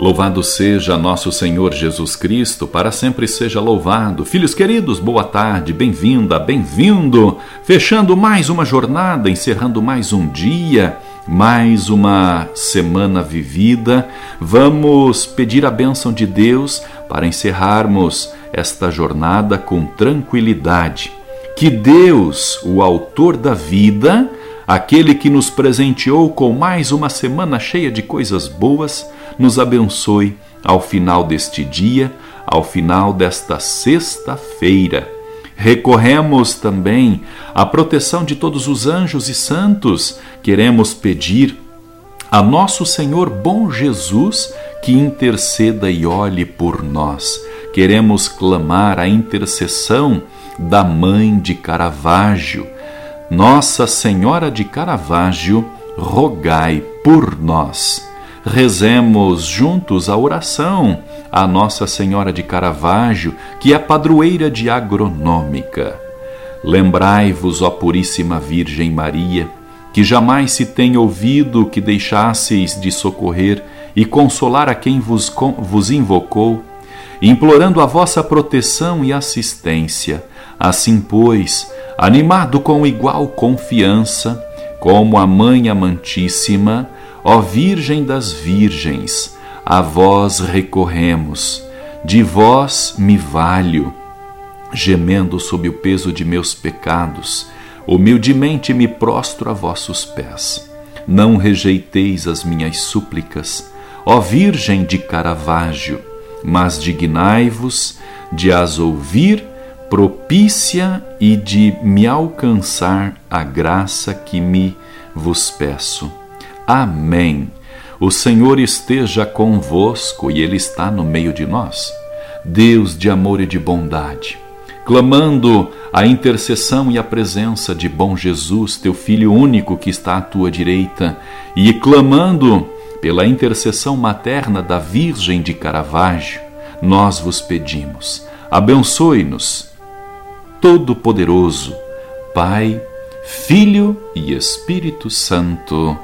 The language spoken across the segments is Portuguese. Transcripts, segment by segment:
Louvado seja nosso Senhor Jesus Cristo, para sempre seja louvado. Filhos queridos, boa tarde, bem-vinda, bem-vindo. Fechando mais uma jornada, encerrando mais um dia mais uma semana vivida. Vamos pedir a bênção de Deus para encerrarmos esta jornada com tranquilidade. Que Deus, o Autor da vida, aquele que nos presenteou com mais uma semana cheia de coisas boas, nos abençoe ao final deste dia, ao final desta sexta-feira Recorremos também à proteção de todos os anjos e santos. Queremos pedir a nosso Senhor bom Jesus que interceda e olhe por nós. Queremos clamar a intercessão da Mãe de Caravaggio. Nossa Senhora de Caravaggio, rogai por nós. Rezemos juntos a oração a Nossa Senhora de Caravaggio, que é padroeira de agronômica. Lembrai-vos, ó Puríssima Virgem Maria, que jamais se tem ouvido que deixasseis de socorrer e consolar a quem vos, vos invocou, implorando a vossa proteção e assistência. Assim, pois, animado com igual confiança, como a Mãe Amantíssima, ó Virgem das Virgens, a vós recorremos, de vós me valho, gemendo sob o peso de meus pecados, humildemente me prostro a vossos pés. Não rejeiteis as minhas súplicas, ó Virgem de Caravaggio, mas dignai-vos de as ouvir propícia e de me alcançar a graça que me vos peço. Amém. O Senhor esteja convosco e Ele está no meio de nós. Deus de amor e de bondade, clamando a intercessão e a presença de bom Jesus, teu Filho único que está à tua direita, e clamando pela intercessão materna da Virgem de Caravaggio, nós vos pedimos, abençoe-nos, Todo-Poderoso, Pai, Filho e Espírito Santo.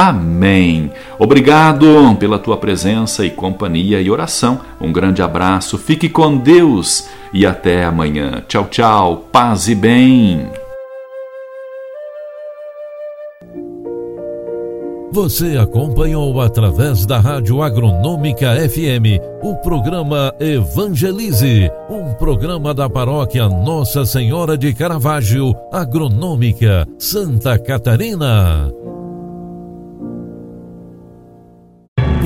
Amém. Obrigado pela tua presença e companhia e oração. Um grande abraço, fique com Deus e até amanhã. Tchau, tchau, paz e bem. Você acompanhou através da Rádio Agronômica FM o programa Evangelize, um programa da paróquia Nossa Senhora de Caravaggio, Agronômica, Santa Catarina.